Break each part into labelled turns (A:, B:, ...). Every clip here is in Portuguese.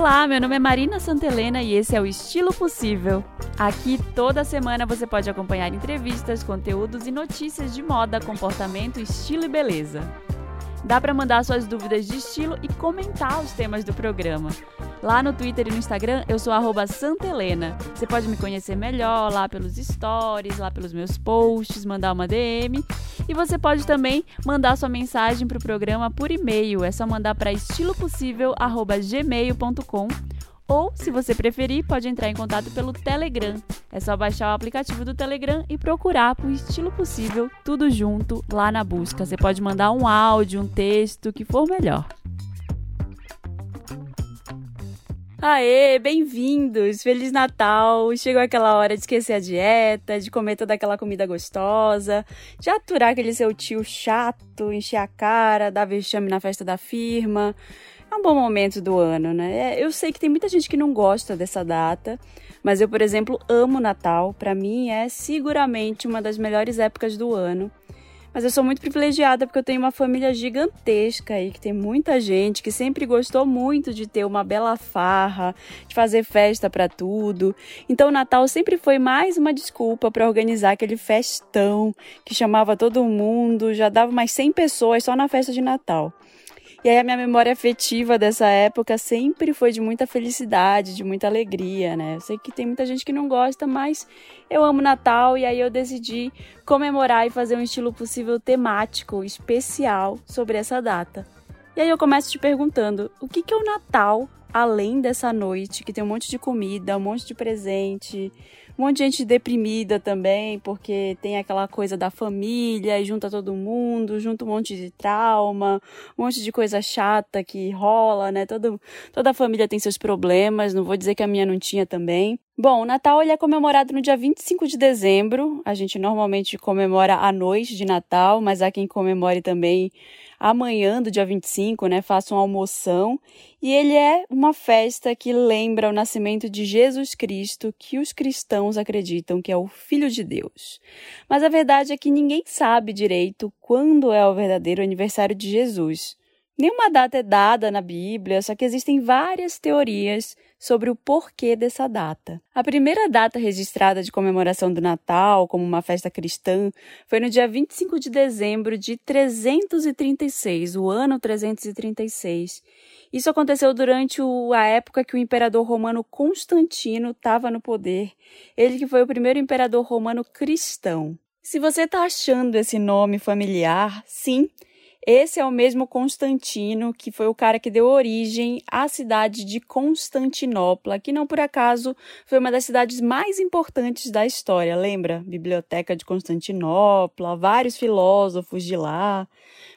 A: Olá, meu nome é Marina Santelena e esse é o Estilo Possível. Aqui toda semana você pode acompanhar entrevistas, conteúdos e notícias de moda, comportamento, estilo e beleza. Dá para mandar suas dúvidas de estilo e comentar os temas do programa. Lá no Twitter e no Instagram eu sou Santelena. Você pode me conhecer melhor lá pelos stories, lá pelos meus posts, mandar uma DM. E você pode também mandar sua mensagem para o programa por e-mail. É só mandar para estilopossível.gmail.com ou, se você preferir, pode entrar em contato pelo Telegram. É só baixar o aplicativo do Telegram e procurar por estilo possível, tudo junto lá na busca. Você pode mandar um áudio, um texto, o que for melhor. Aê, bem-vindos! Feliz Natal! Chegou aquela hora de esquecer a dieta, de comer toda aquela comida gostosa, de aturar aquele seu tio chato, encher a cara, dar vexame na festa da firma. É um bom momento do ano, né? É, eu sei que tem muita gente que não gosta dessa data, mas eu, por exemplo, amo Natal. Para mim é seguramente uma das melhores épocas do ano. Mas eu sou muito privilegiada porque eu tenho uma família gigantesca aí, que tem muita gente que sempre gostou muito de ter uma bela farra, de fazer festa para tudo. Então o Natal sempre foi mais uma desculpa para organizar aquele festão que chamava todo mundo, já dava mais 100 pessoas só na festa de Natal. E aí a minha memória afetiva dessa época sempre foi de muita felicidade, de muita alegria, né? Eu sei que tem muita gente que não gosta, mas eu amo Natal e aí eu decidi comemorar e fazer um estilo possível temático, especial sobre essa data. E aí eu começo te perguntando, o que, que é o Natal além dessa noite, que tem um monte de comida, um monte de presente, um monte de gente deprimida também, porque tem aquela coisa da família e junta todo mundo, junta um monte de trauma, um monte de coisa chata que rola, né? Todo, toda a família tem seus problemas, não vou dizer que a minha não tinha também. Bom, o Natal ele é comemorado no dia 25 de dezembro. A gente normalmente comemora a noite de Natal, mas há quem comemore também amanhã do dia 25, né? Uma almoção. E ele é uma festa que lembra o nascimento de Jesus Cristo, que os cristãos acreditam que é o Filho de Deus. Mas a verdade é que ninguém sabe direito quando é o verdadeiro aniversário de Jesus. Nenhuma data é dada na Bíblia, só que existem várias teorias sobre o porquê dessa data. A primeira data registrada de comemoração do Natal como uma festa cristã foi no dia 25 de dezembro de 336, o ano 336. Isso aconteceu durante a época que o imperador romano Constantino estava no poder, ele que foi o primeiro imperador romano cristão. Se você está achando esse nome familiar, sim, esse é o mesmo Constantino, que foi o cara que deu origem à cidade de Constantinopla, que não por acaso foi uma das cidades mais importantes da história. Lembra? Biblioteca de Constantinopla, vários filósofos de lá.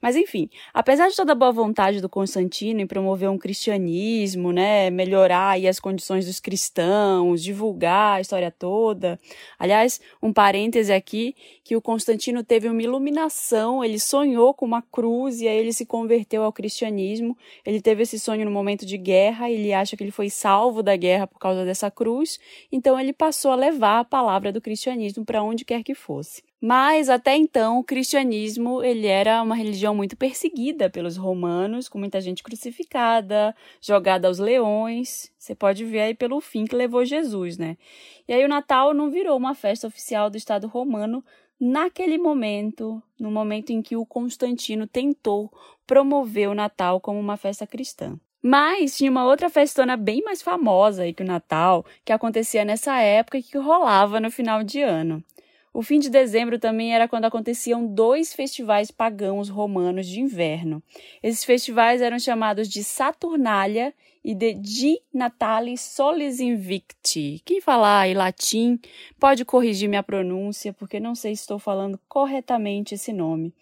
A: Mas enfim, apesar de toda a boa vontade do Constantino em promover um cristianismo, né, melhorar aí as condições dos cristãos, divulgar a história toda. Aliás, um parêntese aqui, que o Constantino teve uma iluminação, ele sonhou com uma cruz e aí ele se converteu ao cristianismo. Ele teve esse sonho no momento de guerra, ele acha que ele foi salvo da guerra por causa dessa cruz, então ele passou a levar a palavra do cristianismo para onde quer que fosse. Mas até então o cristianismo ele era uma religião muito perseguida pelos romanos, com muita gente crucificada, jogada aos leões. Você pode ver aí pelo fim que levou Jesus, né? E aí o Natal não virou uma festa oficial do Estado romano naquele momento, no momento em que o Constantino tentou promover o Natal como uma festa cristã. Mas tinha uma outra festona bem mais famosa aí que o Natal, que acontecia nessa época e que rolava no final de ano. O fim de dezembro também era quando aconteciam dois festivais pagãos romanos de inverno. Esses festivais eram chamados de Saturnália e de Di Natalis Solis Invicti. Quem falar em latim pode corrigir minha pronúncia, porque não sei se estou falando corretamente esse nome.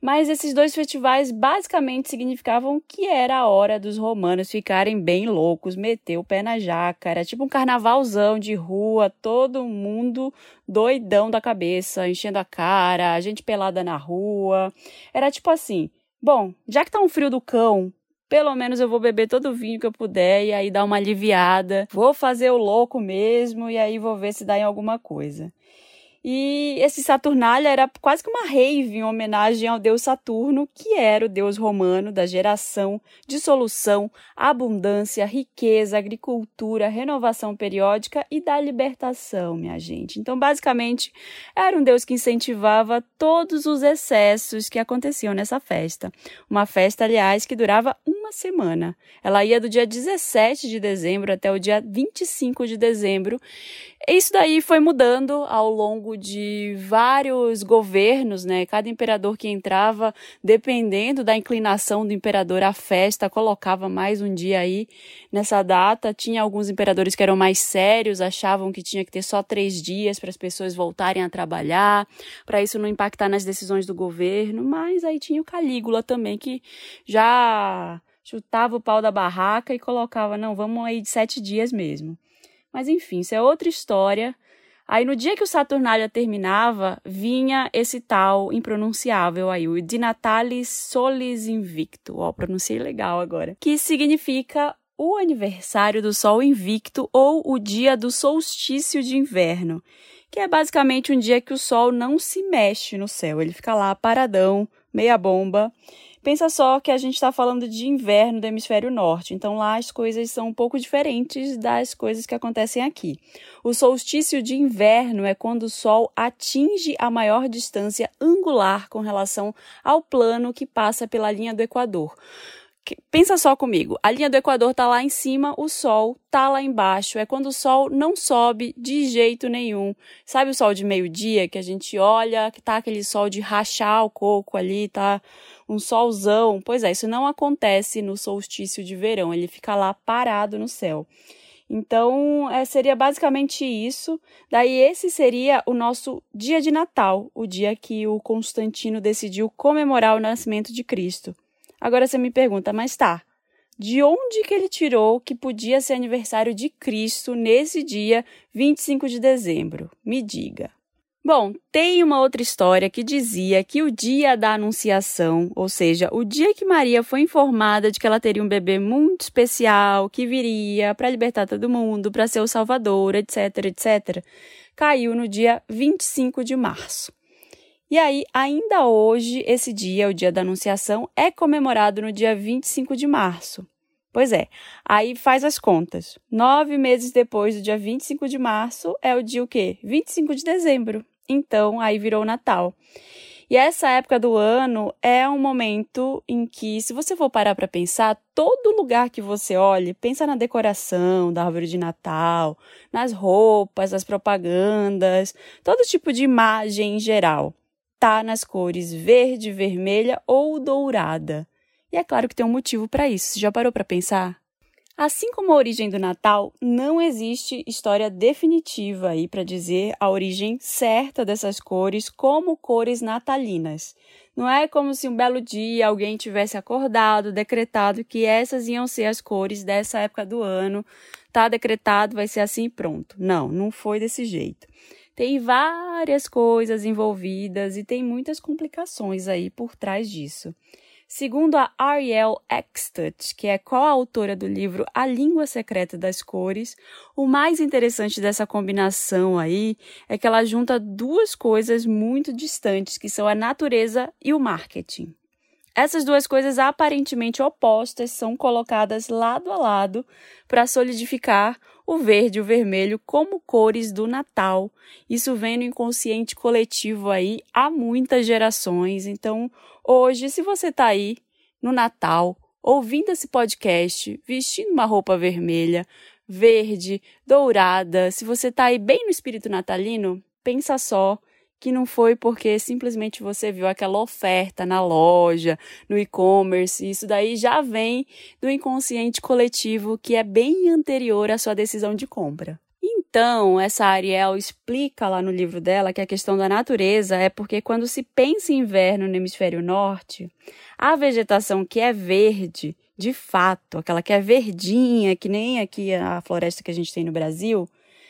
A: Mas esses dois festivais basicamente significavam que era a hora dos romanos ficarem bem loucos, meter o pé na jaca. Era tipo um carnavalzão de rua, todo mundo doidão da cabeça, enchendo a cara, a gente pelada na rua. Era tipo assim: bom, já que tá um frio do cão, pelo menos eu vou beber todo o vinho que eu puder e aí dar uma aliviada. Vou fazer o louco mesmo e aí vou ver se dá em alguma coisa. E esse Saturnália era quase que uma rave em homenagem ao deus Saturno, que era o deus romano da geração, dissolução, abundância, riqueza, agricultura, renovação periódica e da libertação, minha gente. Então, basicamente, era um deus que incentivava todos os excessos que aconteciam nessa festa. Uma festa, aliás, que durava uma semana. Ela ia do dia 17 de dezembro até o dia 25 de dezembro. Isso daí foi mudando ao longo longo de vários governos, né? Cada imperador que entrava, dependendo da inclinação do imperador à festa, colocava mais um dia aí nessa data. Tinha alguns imperadores que eram mais sérios, achavam que tinha que ter só três dias para as pessoas voltarem a trabalhar, para isso não impactar nas decisões do governo. Mas aí tinha o Calígula também, que já chutava o pau da barraca e colocava, não, vamos aí de sete dias mesmo. Mas enfim, isso é outra história. Aí no dia que o Saturnália terminava, vinha esse tal impronunciável aí, o De Natalis Solis Invicto. Ó, pronunciei legal agora. Que significa o aniversário do Sol Invicto ou o dia do solstício de inverno, que é basicamente um dia que o Sol não se mexe no céu, ele fica lá paradão, meia bomba. Pensa só que a gente está falando de inverno do hemisfério norte, então lá as coisas são um pouco diferentes das coisas que acontecem aqui. O solstício de inverno é quando o Sol atinge a maior distância angular com relação ao plano que passa pela linha do Equador. Pensa só comigo, a linha do Equador está lá em cima, o Sol está lá embaixo. É quando o Sol não sobe de jeito nenhum. Sabe o Sol de meio-dia que a gente olha, que tá aquele Sol de rachar o coco ali, tá um solzão? Pois é, isso não acontece no solstício de verão. Ele fica lá parado no céu. Então, é, seria basicamente isso. Daí, esse seria o nosso dia de Natal, o dia que o Constantino decidiu comemorar o nascimento de Cristo. Agora você me pergunta, mas tá, de onde que ele tirou que podia ser aniversário de Cristo nesse dia 25 de dezembro? Me diga. Bom, tem uma outra história que dizia que o dia da Anunciação, ou seja, o dia que Maria foi informada de que ela teria um bebê muito especial, que viria para libertar todo mundo, para ser o Salvador, etc, etc, caiu no dia 25 de março. E aí, ainda hoje, esse dia, o dia da Anunciação, é comemorado no dia 25 de março. Pois é, aí faz as contas. Nove meses depois do dia 25 de março é o dia o quê? 25 de dezembro. Então, aí virou Natal. E essa época do ano é um momento em que, se você for parar para pensar, todo lugar que você olhe, pensa na decoração da árvore de Natal, nas roupas, nas propagandas, todo tipo de imagem em geral tá nas cores verde, vermelha ou dourada. E é claro que tem um motivo para isso. Você já parou para pensar? Assim como a origem do Natal, não existe história definitiva aí para dizer a origem certa dessas cores como cores natalinas. Não é como se um belo dia alguém tivesse acordado, decretado que essas iam ser as cores dessa época do ano. Tá decretado, vai ser assim pronto. Não, não foi desse jeito. Tem várias coisas envolvidas e tem muitas complicações aí por trás disso. Segundo a Ariel Eckstadt, que é coautora do livro A Língua Secreta das Cores, o mais interessante dessa combinação aí é que ela junta duas coisas muito distantes, que são a natureza e o marketing. Essas duas coisas aparentemente opostas são colocadas lado a lado para solidificar o verde e o vermelho como cores do Natal. Isso vem no inconsciente coletivo aí há muitas gerações. Então, hoje, se você está aí no Natal, ouvindo esse podcast, vestindo uma roupa vermelha, verde, dourada, se você está aí bem no espírito natalino, pensa só que não foi porque simplesmente você viu aquela oferta na loja, no e-commerce. Isso daí já vem do inconsciente coletivo que é bem anterior à sua decisão de compra. Então, essa Ariel explica lá no livro dela que a questão da natureza é porque quando se pensa em inverno no hemisfério norte, a vegetação que é verde, de fato, aquela que é verdinha, que nem aqui a floresta que a gente tem no Brasil,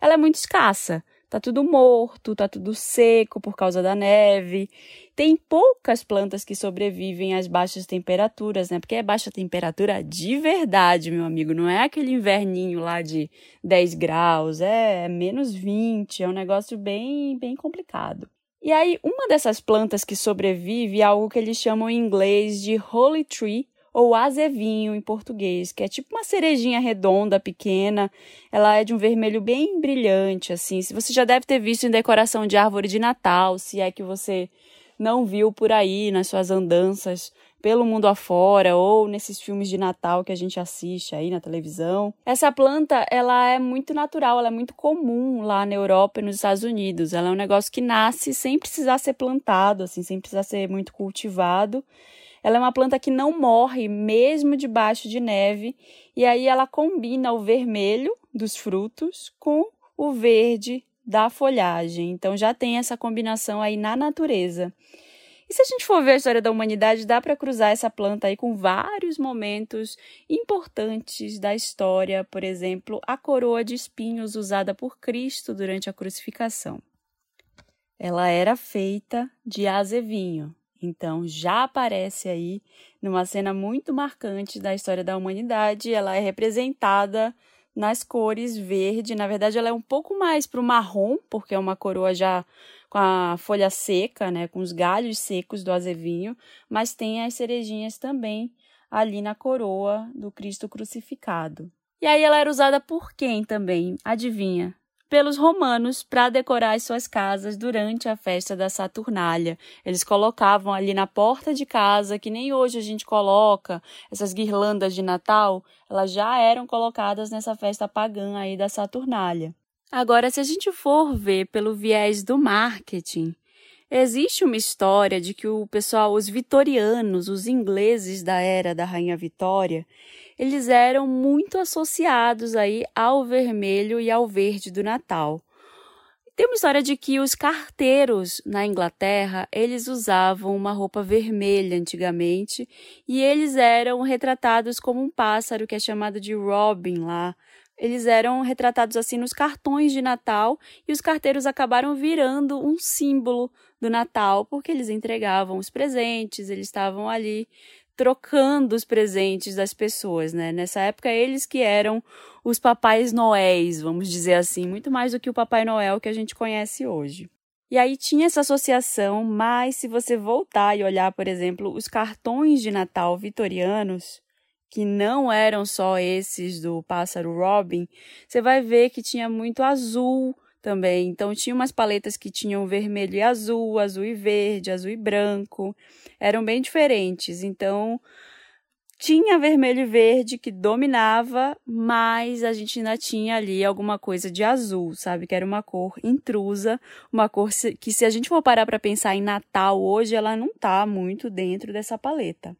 A: ela é muito escassa tá tudo morto, tá tudo seco por causa da neve. Tem poucas plantas que sobrevivem às baixas temperaturas, né? Porque é baixa temperatura de verdade, meu amigo. Não é aquele inverninho lá de 10 graus, é menos 20, é um negócio bem, bem complicado. E aí, uma dessas plantas que sobrevive é algo que eles chamam em inglês de holy tree, ou azevinho em português, que é tipo uma cerejinha redonda, pequena. Ela é de um vermelho bem brilhante, assim. Se você já deve ter visto em decoração de árvore de Natal, se é que você não viu por aí nas suas andanças pelo mundo afora ou nesses filmes de Natal que a gente assiste aí na televisão. Essa planta, ela é muito natural, ela é muito comum lá na Europa e nos Estados Unidos. Ela é um negócio que nasce sem precisar ser plantado, assim, sem precisar ser muito cultivado. Ela é uma planta que não morre mesmo debaixo de neve, e aí ela combina o vermelho dos frutos com o verde da folhagem. Então já tem essa combinação aí na natureza. E se a gente for ver a história da humanidade, dá para cruzar essa planta aí com vários momentos importantes da história, por exemplo, a coroa de espinhos usada por Cristo durante a crucificação. Ela era feita de azevinho, então, já aparece aí numa cena muito marcante da história da humanidade. Ela é representada nas cores verde. Na verdade, ela é um pouco mais para o marrom, porque é uma coroa já com a folha seca, né, com os galhos secos do azevinho, mas tem as cerejinhas também ali na coroa do Cristo crucificado. E aí ela era usada por quem também? Adivinha? Pelos romanos para decorar as suas casas durante a festa da Saturnália. Eles colocavam ali na porta de casa, que nem hoje a gente coloca, essas guirlandas de Natal, elas já eram colocadas nessa festa pagã aí da Saturnália. Agora, se a gente for ver pelo viés do marketing, Existe uma história de que o pessoal, os vitorianos, os ingleses da era da Rainha Vitória, eles eram muito associados aí ao vermelho e ao verde do Natal. Tem uma história de que os carteiros na Inglaterra, eles usavam uma roupa vermelha antigamente e eles eram retratados como um pássaro que é chamado de robin lá. Eles eram retratados assim nos cartões de Natal e os carteiros acabaram virando um símbolo do Natal porque eles entregavam os presentes, eles estavam ali trocando os presentes das pessoas, né? Nessa época, eles que eram os papais noéis, vamos dizer assim, muito mais do que o Papai Noel que a gente conhece hoje. E aí tinha essa associação, mas se você voltar e olhar, por exemplo, os cartões de Natal vitorianos, que não eram só esses do pássaro Robin, você vai ver que tinha muito azul também. Então tinha umas paletas que tinham vermelho e azul, azul e verde, azul e branco. Eram bem diferentes. Então tinha vermelho e verde que dominava, mas a gente ainda tinha ali alguma coisa de azul, sabe? Que era uma cor intrusa, uma cor que se a gente for parar para pensar em Natal hoje, ela não tá muito dentro dessa paleta.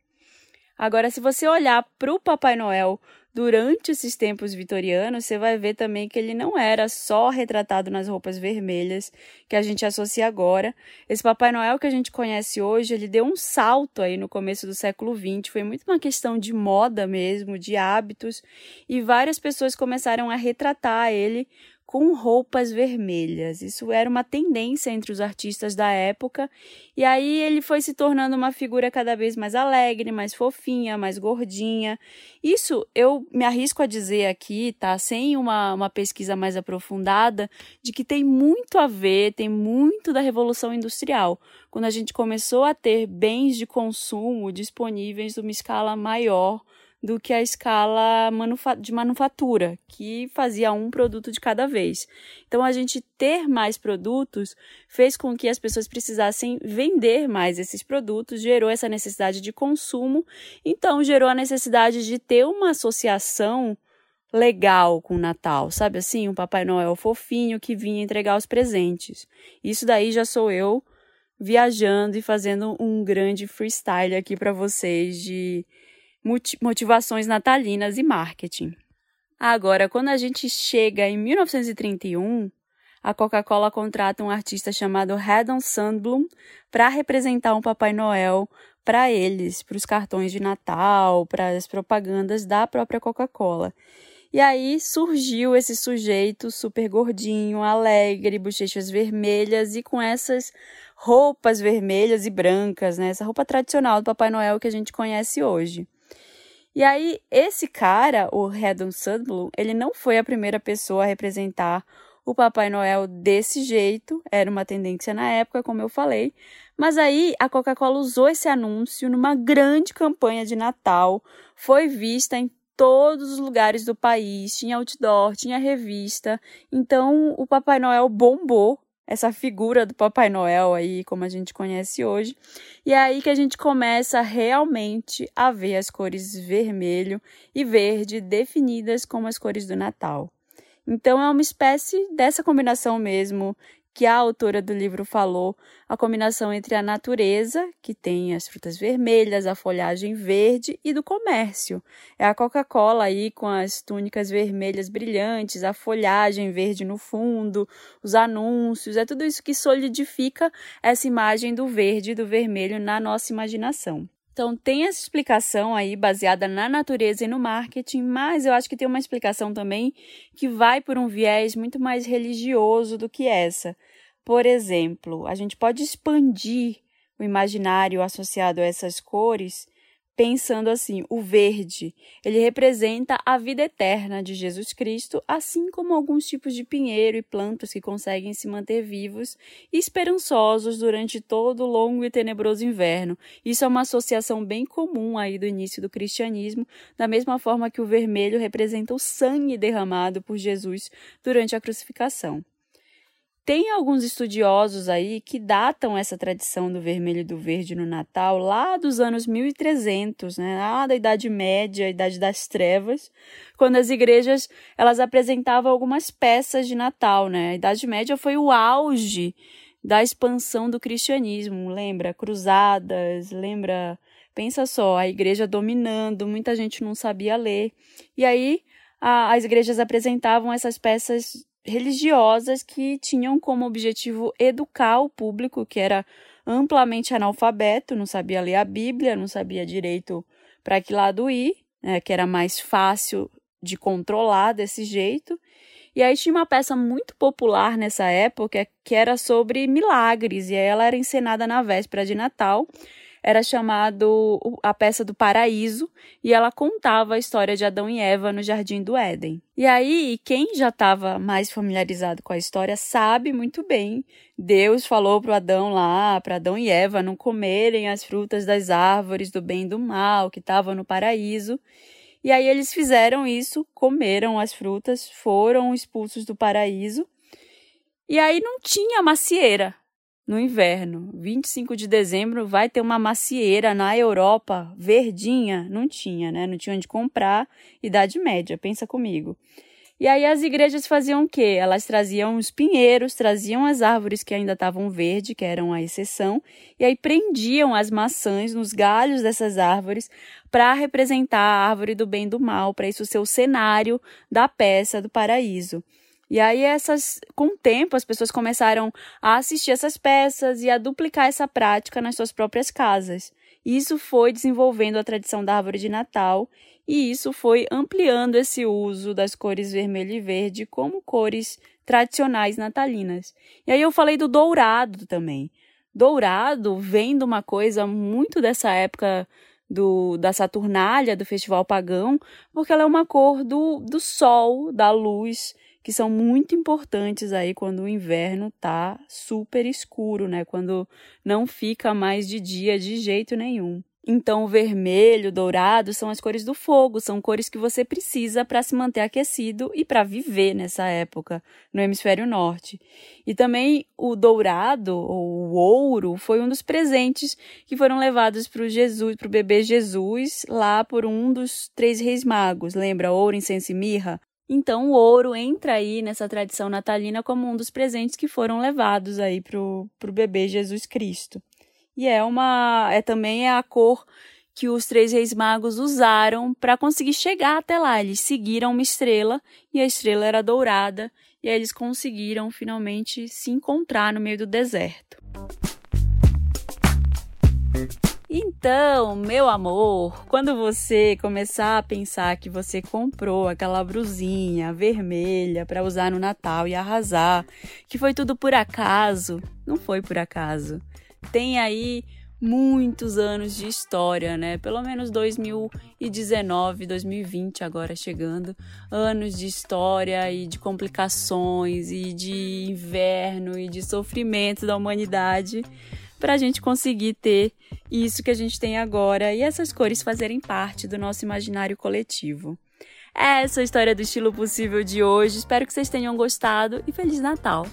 A: Agora, se você olhar para o Papai Noel durante esses tempos vitorianos, você vai ver também que ele não era só retratado nas roupas vermelhas que a gente associa agora. Esse Papai Noel que a gente conhece hoje, ele deu um salto aí no começo do século XX, foi muito uma questão de moda mesmo, de hábitos, e várias pessoas começaram a retratar ele com roupas vermelhas. Isso era uma tendência entre os artistas da época, e aí ele foi se tornando uma figura cada vez mais alegre, mais fofinha, mais gordinha. Isso eu me arrisco a dizer aqui, tá? Sem uma, uma pesquisa mais aprofundada, de que tem muito a ver, tem muito da Revolução Industrial, quando a gente começou a ter bens de consumo disponíveis numa escala maior do que a escala de manufatura, que fazia um produto de cada vez. Então, a gente ter mais produtos fez com que as pessoas precisassem vender mais esses produtos, gerou essa necessidade de consumo, então gerou a necessidade de ter uma associação legal com o Natal, sabe assim? Um Papai Noel fofinho que vinha entregar os presentes. Isso daí já sou eu viajando e fazendo um grande freestyle aqui para vocês de motivações natalinas e marketing. Agora, quando a gente chega em 1931, a Coca-Cola contrata um artista chamado Haddon Sandblom para representar um Papai Noel para eles, para os cartões de Natal, para as propagandas da própria Coca-Cola. E aí surgiu esse sujeito super gordinho, alegre, bochechas vermelhas e com essas roupas vermelhas e brancas, né? Essa roupa tradicional do Papai Noel que a gente conhece hoje. E aí, esse cara, o Redon Sudblum, ele não foi a primeira pessoa a representar o Papai Noel desse jeito, era uma tendência na época, como eu falei. Mas aí a Coca-Cola usou esse anúncio numa grande campanha de Natal, foi vista em todos os lugares do país, tinha outdoor, tinha revista. Então o Papai Noel bombou essa figura do Papai Noel aí, como a gente conhece hoje. E é aí que a gente começa realmente a ver as cores vermelho e verde definidas como as cores do Natal. Então é uma espécie dessa combinação mesmo que a autora do livro falou, a combinação entre a natureza, que tem as frutas vermelhas, a folhagem verde, e do comércio. É a Coca-Cola aí com as túnicas vermelhas brilhantes, a folhagem verde no fundo, os anúncios, é tudo isso que solidifica essa imagem do verde e do vermelho na nossa imaginação. Então, tem essa explicação aí baseada na natureza e no marketing, mas eu acho que tem uma explicação também que vai por um viés muito mais religioso do que essa. Por exemplo, a gente pode expandir o imaginário associado a essas cores pensando assim, o verde, ele representa a vida eterna de Jesus Cristo, assim como alguns tipos de pinheiro e plantas que conseguem se manter vivos e esperançosos durante todo o longo e tenebroso inverno. Isso é uma associação bem comum aí do início do cristianismo, da mesma forma que o vermelho representa o sangue derramado por Jesus durante a crucificação. Tem alguns estudiosos aí que datam essa tradição do vermelho e do verde no Natal lá dos anos 1300, né, lá da Idade Média, Idade das Trevas, quando as igrejas elas apresentavam algumas peças de Natal, né? A Idade Média foi o auge da expansão do cristianismo, lembra? Cruzadas, lembra? Pensa só, a igreja dominando, muita gente não sabia ler. E aí a, as igrejas apresentavam essas peças religiosas que tinham como objetivo educar o público, que era amplamente analfabeto, não sabia ler a Bíblia, não sabia direito para que lado ir, né, que era mais fácil de controlar desse jeito. E aí tinha uma peça muito popular nessa época que era sobre milagres, e aí ela era encenada na véspera de Natal era chamado a peça do Paraíso e ela contava a história de Adão e Eva no Jardim do Éden. E aí, quem já estava mais familiarizado com a história sabe muito bem. Deus falou para Adão lá, para Adão e Eva não comerem as frutas das árvores do bem e do mal que estavam no paraíso. E aí eles fizeram isso, comeram as frutas, foram expulsos do paraíso. E aí não tinha macieira, no inverno. 25 de dezembro vai ter uma macieira na Europa, verdinha. Não tinha, né? Não tinha onde comprar. Idade média, pensa comigo. E aí as igrejas faziam o quê? Elas traziam os pinheiros, traziam as árvores que ainda estavam verde, que eram a exceção, e aí prendiam as maçãs nos galhos dessas árvores para representar a árvore do bem e do mal, para isso ser o cenário da peça do paraíso. E aí essas, com o tempo, as pessoas começaram a assistir essas peças e a duplicar essa prática nas suas próprias casas. Isso foi desenvolvendo a tradição da árvore de Natal e isso foi ampliando esse uso das cores vermelho e verde como cores tradicionais natalinas. E aí eu falei do dourado também. Dourado vem de uma coisa muito dessa época do, da Saturnália, do festival pagão, porque ela é uma cor do, do sol, da luz, que são muito importantes aí quando o inverno tá super escuro, né? Quando não fica mais de dia de jeito nenhum. Então, o vermelho, dourado são as cores do fogo, são cores que você precisa para se manter aquecido e para viver nessa época no hemisfério norte. E também o dourado, ou o ouro, foi um dos presentes que foram levados para o Jesus, para o bebê Jesus, lá por um dos três reis magos. Lembra ouro, incenso e mirra? Então o ouro entra aí nessa tradição natalina como um dos presentes que foram levados aí pro, pro bebê Jesus Cristo. E é uma é também é a cor que os três reis magos usaram para conseguir chegar até lá. Eles seguiram uma estrela e a estrela era dourada e aí eles conseguiram finalmente se encontrar no meio do deserto. Então, meu amor, quando você começar a pensar que você comprou aquela brusinha vermelha para usar no Natal e arrasar, que foi tudo por acaso, não foi por acaso. Tem aí muitos anos de história, né? Pelo menos 2019, 2020 agora chegando, anos de história e de complicações e de inverno e de sofrimento da humanidade para a gente conseguir ter isso que a gente tem agora e essas cores fazerem parte do nosso imaginário coletivo. Essa é a história do estilo possível de hoje. Espero que vocês tenham gostado e Feliz Natal!